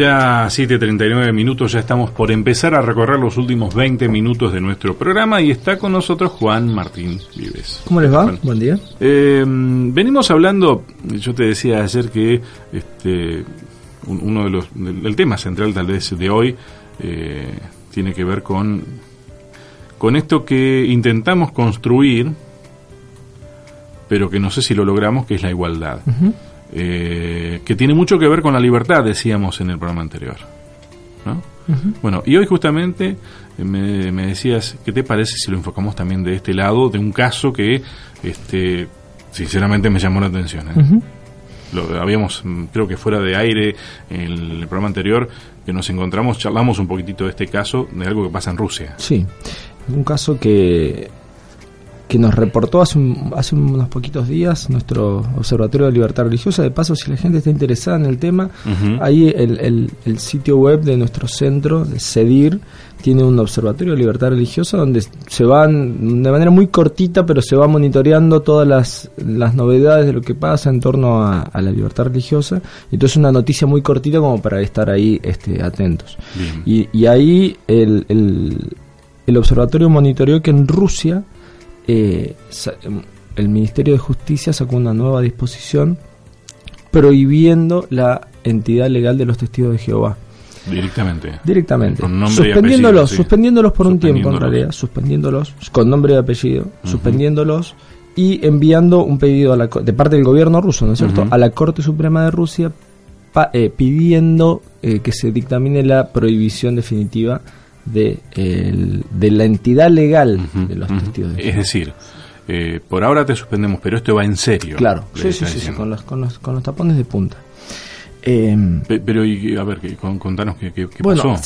Ya 7.39 minutos, ya estamos por empezar a recorrer los últimos 20 minutos de nuestro programa y está con nosotros Juan Martín Vives. ¿Cómo les va? Buen día. Eh, venimos hablando, yo te decía ayer que este, uno de los, el tema central tal vez de hoy eh, tiene que ver con, con esto que intentamos construir, pero que no sé si lo logramos, que es la igualdad. Eh, que tiene mucho que ver con la libertad, decíamos en el programa anterior. Bueno, y hoy justamente eh, me, decías, ¿qué te parece si lo enfocamos también de este lado, de un caso que este, sinceramente me llamó la atención? ¿eh? Lo, habíamos, mm, creo que fuera de aire, en el programa anterior, que nos encontramos, charlamos un poquitito de este caso, de algo que pasa en Rusia. Sí, un caso que que nos reportó hace, hace unos poquitos días nuestro Observatorio de Libertad Religiosa. De paso, si la gente está interesada en el tema, ahí el, el, sitio web de nuestro centro, de CEDIR, tiene un Observatorio de Libertad Religiosa donde se van, de manera muy cortita, pero se va monitoreando todas las, las novedades de lo que pasa en torno a, la libertad religiosa. Entonces, una noticia muy cortita como para estar ahí este, atentos. Y, y ahí el, el, el observatorio monitoreó que en Rusia eh, em, el Ministerio de Justicia sacó una nueva disposición prohibiendo la entidad legal de los testigos de Jehová. Directamente. Directamente. suspendiéndolos, suspendiéndolos por un tiempo en realidad, suspendiéndolos con nombre y apellido, suspendiéndolos y enviando un pedido a la, de parte del gobierno ruso, ¿no es cierto?, a la Corte Suprema de Rusia eh, pidiendo eh, que se dictamine la prohibición definitiva de, de la entidad legal de los testigos Es decir, eh, por ahora te suspendemos, pero esto va en serio. Claro, sí, sí, sí, con, los, con, los, con los tapones de punta. Em, pero, y, a ver, contanos qué, qué, bueno,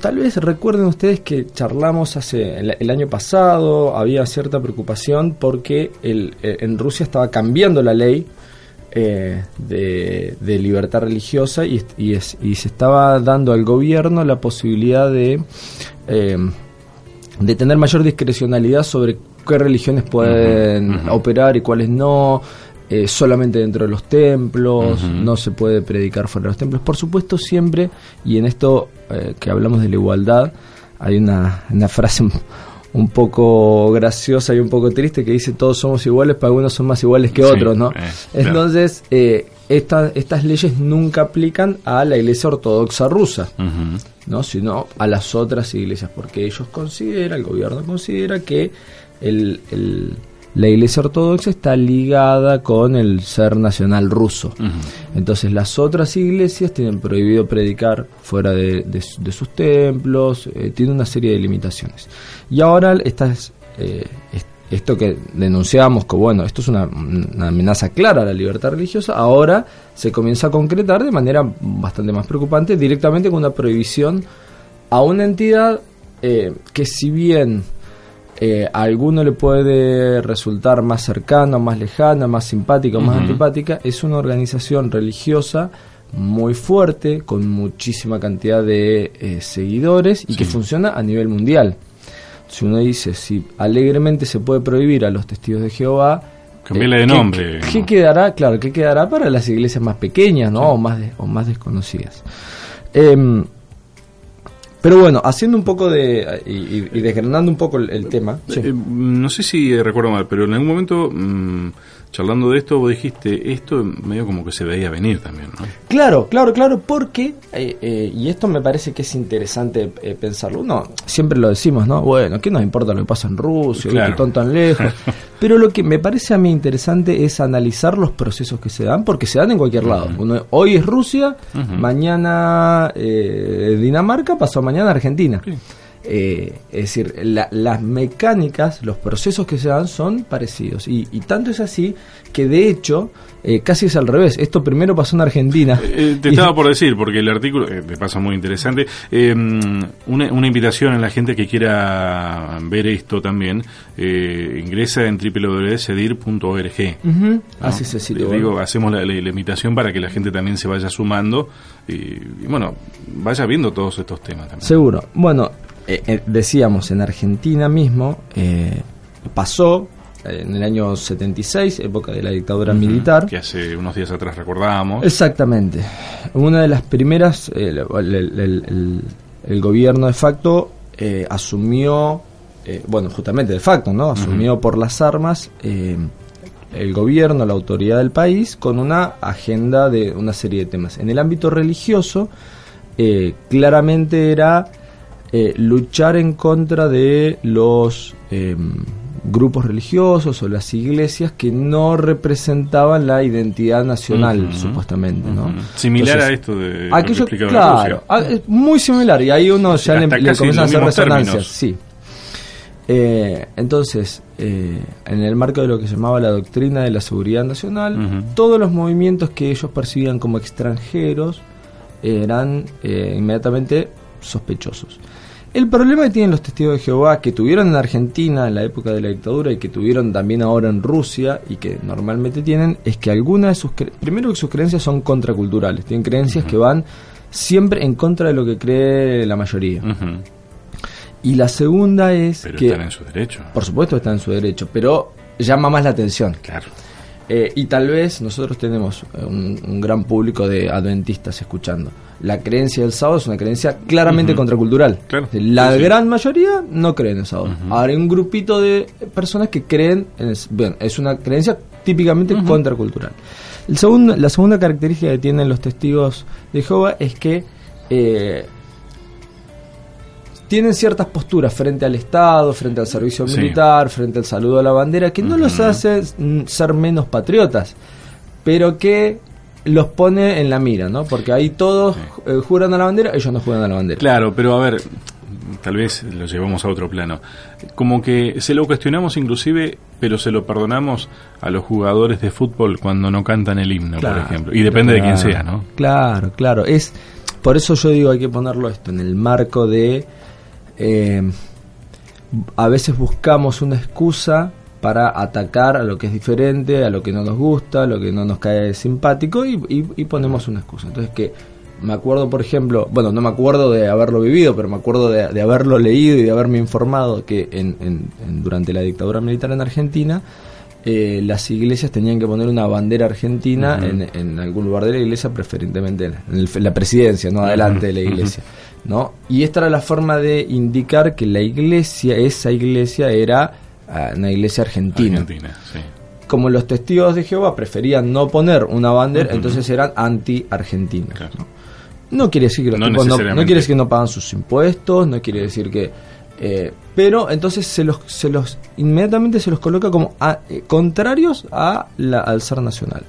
tal vez recuerden ustedes que charlamos hace el, año pasado, había cierta preocupación porque el, en Rusia estaba cambiando la ley eh, de, libertad religiosa y, y, se estaba dando al gobierno la posibilidad de, eh, de tener mayor discrecionalidad sobre qué religiones pueden operar y cuáles no. Eh, solamente dentro de los templos, no se puede predicar fuera de los templos. Por supuesto, siempre, y en esto que hablamos de la igualdad, hay una, una frase un poco graciosa y un poco triste que dice todos somos iguales, pero algunos son más iguales que otros, ¿no? Eh, Entonces, eh, estas leyes nunca aplican a la iglesia ortodoxa rusa, ¿no? Sino a las otras iglesias, porque ellos consideran, el gobierno considera que el la Iglesia Ortodoxa está ligada con el ser nacional ruso. Entonces las otras iglesias tienen prohibido predicar fuera de, sus templos, eh, tiene una serie de limitaciones. Y ahora eh, esto que denunciamos, que bueno, esto es una, amenaza clara a la libertad religiosa, ahora se comienza a concretar de manera bastante más preocupante directamente con una prohibición a una entidad eh, que si bien eh, a alguno le puede resultar más cercano, más lejana, más simpática o más antipática, es una organización religiosa muy fuerte, con muchísima cantidad de eh, seguidores y que funciona a nivel mundial. Si uno dice, si alegremente se puede prohibir a los testigos de Jehová, Cambiarle de eh, nombre. ¿qué, quedará? Claro, ¿qué quedará para las iglesias más pequeñas ¿no? o, más o más desconocidas? Pero bueno, haciendo un poco de. y, desgranando un poco el, tema. Eh, no sé si recuerdo mal, pero en algún momento. Mm, charlando de esto, vos dijiste, esto medio como que se veía venir también, ¿no? Claro, claro, claro, porque, eh, eh, y esto me parece que es interesante eh, pensarlo, uno siempre lo decimos, ¿no? Bueno, ¿qué nos importa lo que pasa en Rusia, claro. que están tan lejos? Pero lo que me parece a mí interesante es analizar los procesos que se dan, porque se dan en cualquier lado. hoy es Rusia, mañana Dinamarca, pasó mañana Argentina. Eh, es decir, las mecánicas, los procesos que se dan son parecidos. Y, tanto es así que de hecho eh, casi es al revés. Esto primero pasó en Argentina. Eh, te estaba por decir, porque el artículo me pasa muy interesante. Una, invitación a la gente que quiera ver esto también, ingresa en www.cedir.org. Así se sitio. Digo, hacemos la, invitación para que la gente también se vaya sumando y, y bueno, vaya viendo todos estos temas también. Seguro. Bueno, eh, eh, decíamos, en Argentina mismo eh, pasó, en el año 76, época de la dictadura militar. Que hace unos días atrás recordábamos. Exactamente. Una de las primeras, el, gobierno de facto eh, asumió, eh, bueno, justamente de facto, ¿no? Asumió por las armas eh, el gobierno, la autoridad del país, con una agenda de una serie de temas. En el ámbito religioso, claramente era luchar en contra de los grupos religiosos o las iglesias que no representaban la identidad nacional, supuestamente, ¿no? Similar a esto de aquello, claro, ah, muy similar y ahí uno ya le, comienza a hacer resonancias, sí. Eh, entonces, eh, en el marco de lo que se llamaba la doctrina de la seguridad nacional, todos los movimientos que ellos percibían como extranjeros eran eh, inmediatamente sospechosos. El problema que tienen los testigos de Jehová, que tuvieron en Argentina en la época de la dictadura y que tuvieron también ahora en Rusia y que normalmente tienen, es que algunas de sus primero que sus creencias son contraculturales, tienen creencias que van siempre en contra de lo que cree la mayoría. Y la segunda es pero que están en su derecho. Por supuesto están en su derecho, pero llama más la atención. Claro. Eh, y tal vez nosotros tenemos eh, un, gran público de adventistas escuchando. La creencia del sábado es una creencia claramente contracultural. La gran mayoría no creen en el sábado. Ahora hay un grupito de personas que creen en el, bueno, es una creencia típicamente contracultural. El segundo, la segunda característica que tienen los testigos de Jehová es que eh, tienen ciertas posturas frente al Estado, frente al servicio militar, frente al saludo a la bandera, que no los hace ser menos patriotas, pero que los pone en la mira, ¿no? Porque ahí todos eh, juran a la bandera, ellos no juegan a la bandera. Claro, pero a ver, tal vez lo llevamos a otro plano. Como que se lo cuestionamos inclusive, pero se lo perdonamos a los jugadores de fútbol cuando no cantan el himno, por ejemplo. Y depende de quién sea, ¿no? Claro, claro. Es por eso yo digo hay que ponerlo esto en el marco de eh, a veces buscamos una excusa para atacar a lo que es diferente, a lo que no nos gusta, a lo que no nos cae simpático y, ponemos una excusa. Entonces que me acuerdo, por ejemplo, bueno, no me acuerdo de haberlo vivido, pero me acuerdo de, haberlo leído y de haberme informado que en, durante la dictadura militar en Argentina eh, las iglesias tenían que poner una bandera argentina en, algún lugar de la iglesia, preferentemente en, la presidencia, no adelante de la iglesia. ¿no? Y esta era la forma de indicar que la iglesia, esa iglesia era ah, una iglesia argentina. Como los testigos de Jehová preferían no poner una bandera, entonces eran anti-argentinos. ¿no? quiere decir que los no, no, quiere decir que no pagan sus impuestos, no quiere decir que eh, pero entonces se los, se los inmediatamente se los coloca como eh, contrarios a la, al ser nacional.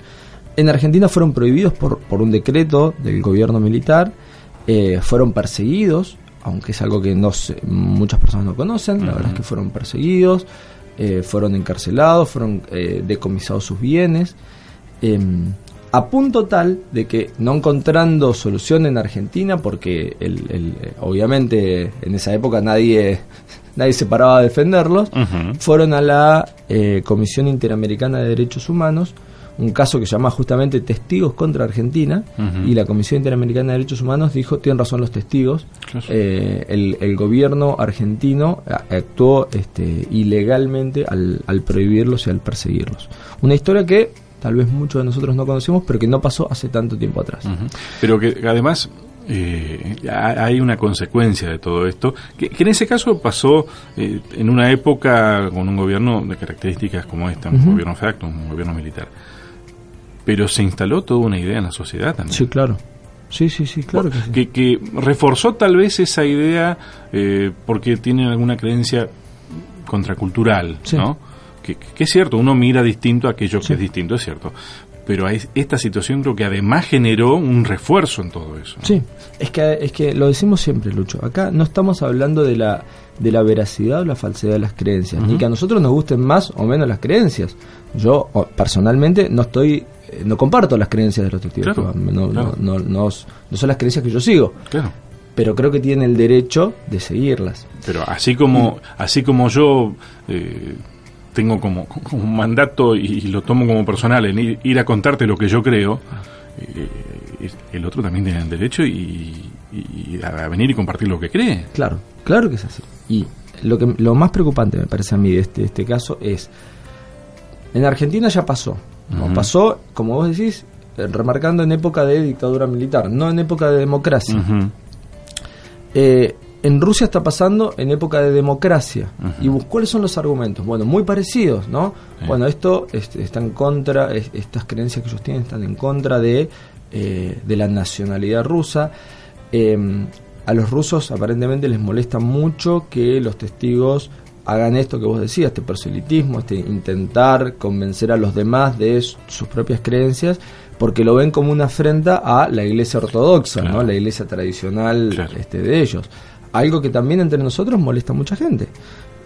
En Argentina fueron prohibidos por, por un decreto del gobierno militar eh, fueron perseguidos, aunque es algo que no muchas personas no conocen, la verdad es que fueron perseguidos, fueron encarcelados, fueron decomisados sus bienes, em, a punto tal de que no encontrando solución en Argentina, porque el, obviamente en esa época nadie, nadie se paraba a defenderlos, fueron a la Comisión Interamericana de Derechos Humanos, un caso que se llama justamente Testigos contra Argentina y la Comisión Interamericana de Derechos Humanos dijo, tienen razón los testigos, eh, el, gobierno argentino actuó este, ilegalmente al, prohibirlos y al perseguirlos. Una historia que tal vez muchos de nosotros no conocemos, pero que no pasó hace tanto tiempo atrás. Pero que además eh, hay una consecuencia de todo esto, que, en ese caso pasó eh, en una época con un gobierno de características como esta, un gobierno facto, un gobierno militar pero se instaló toda una idea en la sociedad también. Sí, claro. Sí, sí, sí, claro que, reforzó tal vez esa idea eh, porque tienen alguna creencia contracultural, ¿no? Que, es cierto, uno mira distinto a aquello que es distinto, es cierto. Pero esta situación creo que además generó un refuerzo en todo eso. Sí, es que, es que lo decimos siempre, Lucho. Acá no estamos hablando de la, de la veracidad o la falsedad de las creencias, ni que a nosotros nos gusten más o menos las creencias. Yo personalmente no estoy eh, no comparto las creencias de los testigos no, no, no, son las creencias que yo sigo. Pero creo que tienen el derecho de seguirlas. Pero así como, así como yo eh, tengo como, un mandato y, lo tomo como personal en ir, a contarte lo que yo creo, eh, el otro también tiene el derecho y, a venir y compartir lo que cree. Claro, claro que es así. Y lo, que, lo más preocupante me parece a mí de este, este caso es En Argentina ya pasó. ¿no? Pasó, como vos decís, eh, remarcando en época de dictadura militar, no en época de democracia. Eh, en Rusia está pasando en época de democracia. ¿Y bu- cuáles son los argumentos? Bueno, muy parecidos, ¿no? Sí. Bueno, esto este, está en contra, es- estas creencias que ellos tienen están en contra de, eh, de la nacionalidad rusa. Eh, a los rusos aparentemente les molesta mucho que los testigos hagan esto que vos decías, este proselitismo, este intentar convencer a los demás de sus propias creencias, porque lo ven como una afrenta a la iglesia ortodoxa, Claro. ¿no? la iglesia tradicional Claro. este, de ellos. Algo que también entre nosotros molesta a mucha gente.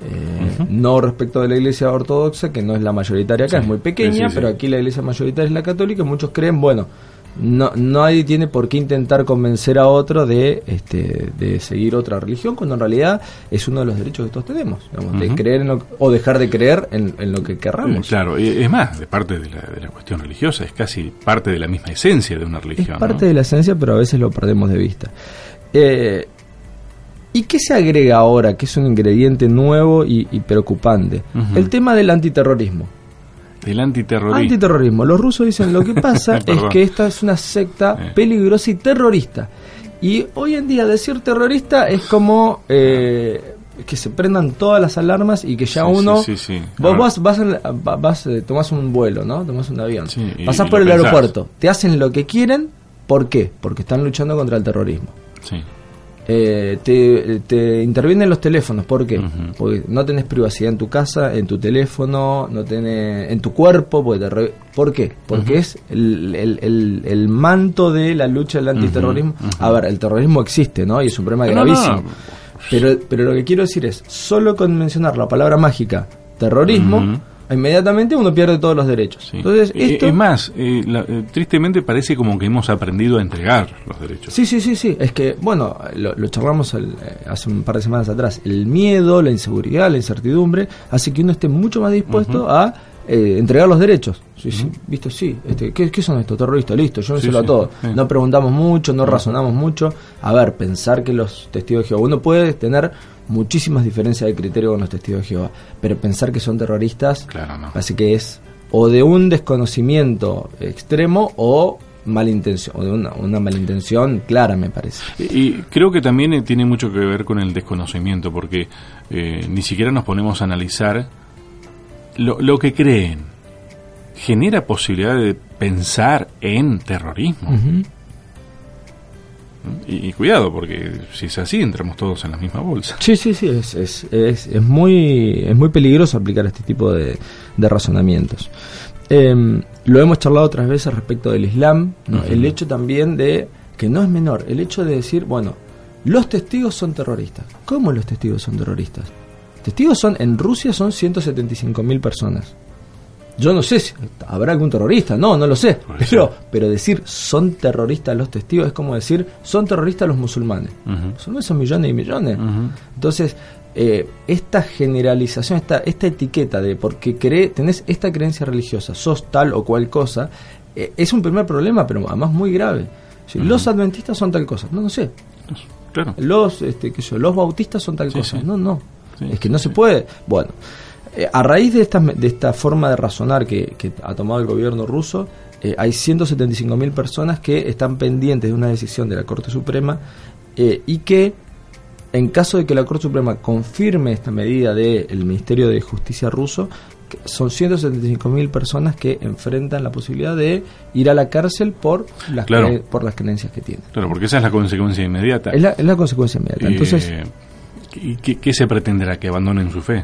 Eh, No respecto de la iglesia ortodoxa, que no es la mayoritaria acá, Sí, es muy pequeña, sí, pero aquí la iglesia mayoritaria es la católica, y muchos creen, bueno, no, nadie tiene por qué intentar convencer a otro de, este, de seguir otra religión, cuando en realidad es uno de los derechos que todos tenemos, digamos, de creer en lo- o dejar de creer en, en lo que querramos. Eh, Claro, es más, de parte de la, de la cuestión religiosa, es casi parte de la misma esencia de una Es religión. parte ¿no? de la esencia, pero a veces lo perdemos de vista. Eh, ¿Y qué se agrega ahora, que es un ingrediente nuevo y, y preocupante? El tema del antiterrorismo. El antiterrorismo. Antiterrorismo. Los rusos dicen lo que pasa es que esta es una secta Eh. peligrosa y terrorista. Y hoy en día decir terrorista es como eh, que se prendan todas las alarmas y que ya Sí, uno... sí, sí, sí. Vos vas, vas, en la- va- vas, eh, tomás un vuelo, ¿no? Tomás un avión. Pasás por el pensás. aeropuerto. Te hacen lo que quieren. ¿Por qué? Porque están luchando contra el terrorismo. Sí. Eh, te, te intervienen los teléfonos, ¿por qué? Porque no tenés privacidad en tu casa, en tu teléfono, no tenés, en tu cuerpo, porque te re- ¿por qué? Porque es el, el- el- el manto de la lucha del antiterrorismo. A ver, el terrorismo existe, ¿no? Y es un problema gravísimo. no. Pero, pero lo que quiero decir es, solo con mencionar la palabra mágica, terrorismo. Inmediatamente uno pierde todos los derechos. Sí. Entonces, Eh, esto... Es más, eh, la- eh, tristemente parece como que hemos aprendido a entregar los derechos. Sí, sí, sí, sí. Es que, bueno, lo, lo charlamos el- eh, hace un par de semanas atrás. El miedo, la inseguridad, la incertidumbre hace que uno esté mucho más dispuesto a eh, entregar los derechos. Sí, sí, visto, sí. Este, ¿qué, qué son estos terroristas? Listo, yo Sí, a todo. No preguntamos mucho, no razonamos mucho. A ver, pensar que los testigos de Jehová, uno puede tener muchísimas diferencias de criterio con los testigos de Jehová, pero pensar que son terroristas, Claro, no. parece que es o de un desconocimiento extremo o malintención, o de una, una malintención clara, me parece. Y creo que también eh, tiene mucho que ver con el desconocimiento, porque eh, ni siquiera nos ponemos a analizar lo, lo que creen. ¿Genera posibilidad de pensar en terrorismo? Y, y cuidado, porque si es así, entramos todos en la misma bolsa. Sí, sí, sí, es, es, es, es muy, es muy peligroso aplicar este tipo de, de razonamientos. Em, lo hemos charlado otras veces respecto del Islam, el hecho también de, que no es menor, el hecho de decir, bueno, los testigos son terroristas. ¿Cómo los testigos son terroristas? Testigos son, en Rusia son 175.000 personas. Yo no sé si habrá algún terrorista, no, no lo sé. Pero, pero decir son terroristas los testigos es como decir son terroristas los musulmanes. Son millones y millones. Entonces, eh, esta generalización, esta, esta etiqueta de porque cree, tenés esta creencia religiosa, sos tal o cual cosa, eh, es un primer problema, pero además muy grave. Si. Los adventistas son tal cosa, no, no sé. Claro. Los, este, qué sé yo, los bautistas son tal Sí, cosa, sí. no, no. Sí, es que no se puede. Bueno, eh, a raíz de esta, de esta forma de razonar que, que ha tomado el gobierno ruso, eh, hay 175.000 personas que están pendientes de una decisión de la Corte Suprema eh, y que, en caso de que la Corte Suprema confirme esta medida del Ministerio de Justicia ruso, son 175.000 personas que enfrentan la posibilidad de ir a la cárcel por las, Claro. cre- por las creencias que tienen. Claro, porque esa es la consecuencia inmediata. Es la, es la consecuencia inmediata. Entonces, Eh, ¿y qué, qué se pretenderá? ¿Que abandonen su fe?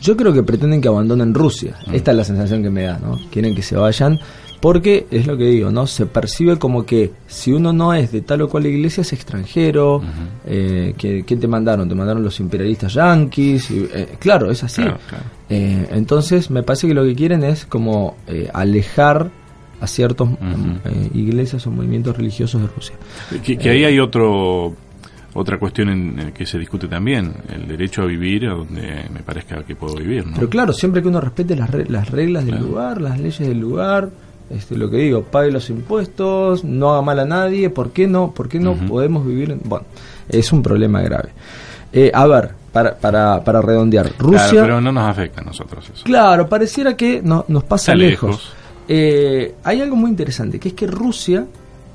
Yo creo que pretenden que abandonen Rusia. Mm. Esta es la sensación que me da, ¿no? Quieren que se vayan porque es lo que digo, ¿no? Se percibe como que si uno no es de tal o cual iglesia es extranjero. Ujú. eh, que, ¿Qué te mandaron? Te mandaron los imperialistas yanquis. y, eh, claro, es así. Claro, claro. Eh, entonces me parece que lo que quieren es como eh, alejar a ciertas Ujú. iglesias o movimientos religiosos de Rusia. Que, que ahí hay otro otra cuestión en, en que se discute también, el derecho a vivir a donde me parezca que puedo vivir, ¿no? Pero claro, siempre que uno respete las, re- las reglas del Claro. lugar, las leyes del lugar, este, lo que digo, pague los impuestos, no haga mal a nadie, ¿por qué no? ¿Por qué no podemos vivir? en- Bueno, es un problema grave. Eh, a ver, para, para, para redondear, Rusia... Claro, pero no nos afecta a nosotros eso. Claro, pareciera que no, nos pasa lejos. lejos. Eh, hay algo muy interesante, que es que Rusia,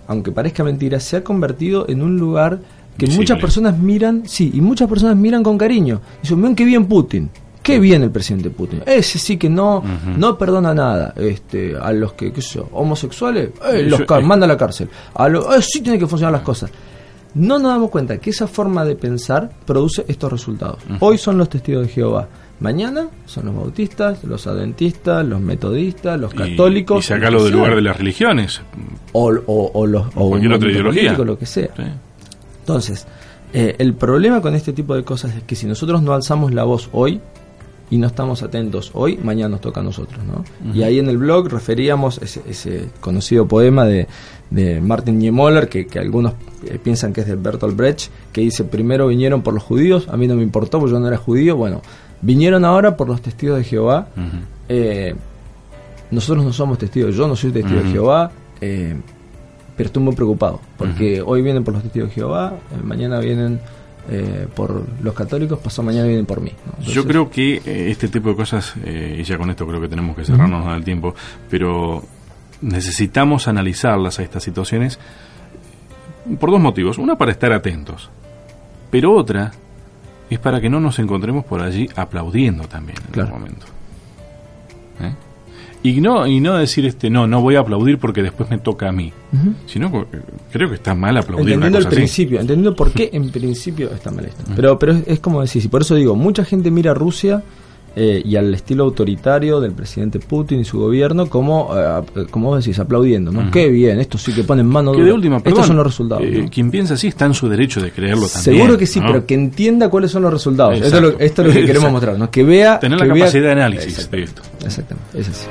aunque parezca mentira, se ha convertido en un lugar que Visible. muchas personas miran, sí, y muchas personas miran con cariño. Dicen, ven qué bien Putin. Qué bien el presidente Putin. Ese sí que no, no perdona nada. Este, a los que, qué sé yo, homosexuales, eh, los eh. manda a la cárcel. A los, eh, sí tienen que funcionar las cosas. No nos damos cuenta que esa forma de pensar produce estos resultados. Hoy son los testigos de Jehová. Mañana son los bautistas, los adventistas, los metodistas, los Y- católicos. Y, sacarlo lo que del lugar de las religiones. O, o- o los, o Cualquier otra ideología. político, lo que sea. Sí. Entonces, eh, el problema con este tipo de cosas es que si nosotros no alzamos la voz hoy y no estamos atentos hoy, mañana nos toca a nosotros, ¿no? Y ahí en el blog referíamos ese, ese conocido poema de, de Martin Niemöller, que, que algunos eh, piensan que es de Bertolt Brecht, que dice, primero vinieron por los judíos, a mí no me importó porque yo no era judío, bueno, vinieron ahora por los testigos de Jehová, eh, nosotros no somos testigos, yo no soy testigo de Jehová, eh, pero estoy muy preocupado, porque hoy vienen por los testigos de Jehová, eh, mañana vienen eh, por los católicos, pasado mañana vienen por mí. ¿no? Yo creo que eh, este tipo de cosas, eh, y ya con esto creo que tenemos que cerrarnos al tiempo, pero necesitamos analizarlas a estas situaciones por dos motivos. Una, para estar atentos, pero otra es para que no nos encontremos por allí aplaudiendo también en Claro. algún momento. ¿Eh? Y no, y no decir, este no, no voy a aplaudir porque después me toca a mí. Sino, eh, creo que está mal aplaudir Entendiendo una el cosa así. principio, entendiendo por qué en principio está mal esto. Pero, pero es, es como decís, y por eso digo, mucha gente mira a Rusia eh, y al estilo autoritario del presidente Putin y su gobierno como, eh, como vos decís, aplaudiendo, ¿no? Ujú. Qué bien, esto sí que ponen mano Que dura. de última, perdón, Estos son los resultados. eh, ¿no? Quien piensa así está en su derecho de creerlo también. Seguro que sí, ¿no? pero que entienda cuáles son los resultados. Esto es, lo, Exacto. esto es lo que queremos mostrar, ¿no? Que vea... Tener que la vea- capacidad de análisis de esto. Exactamente, es así.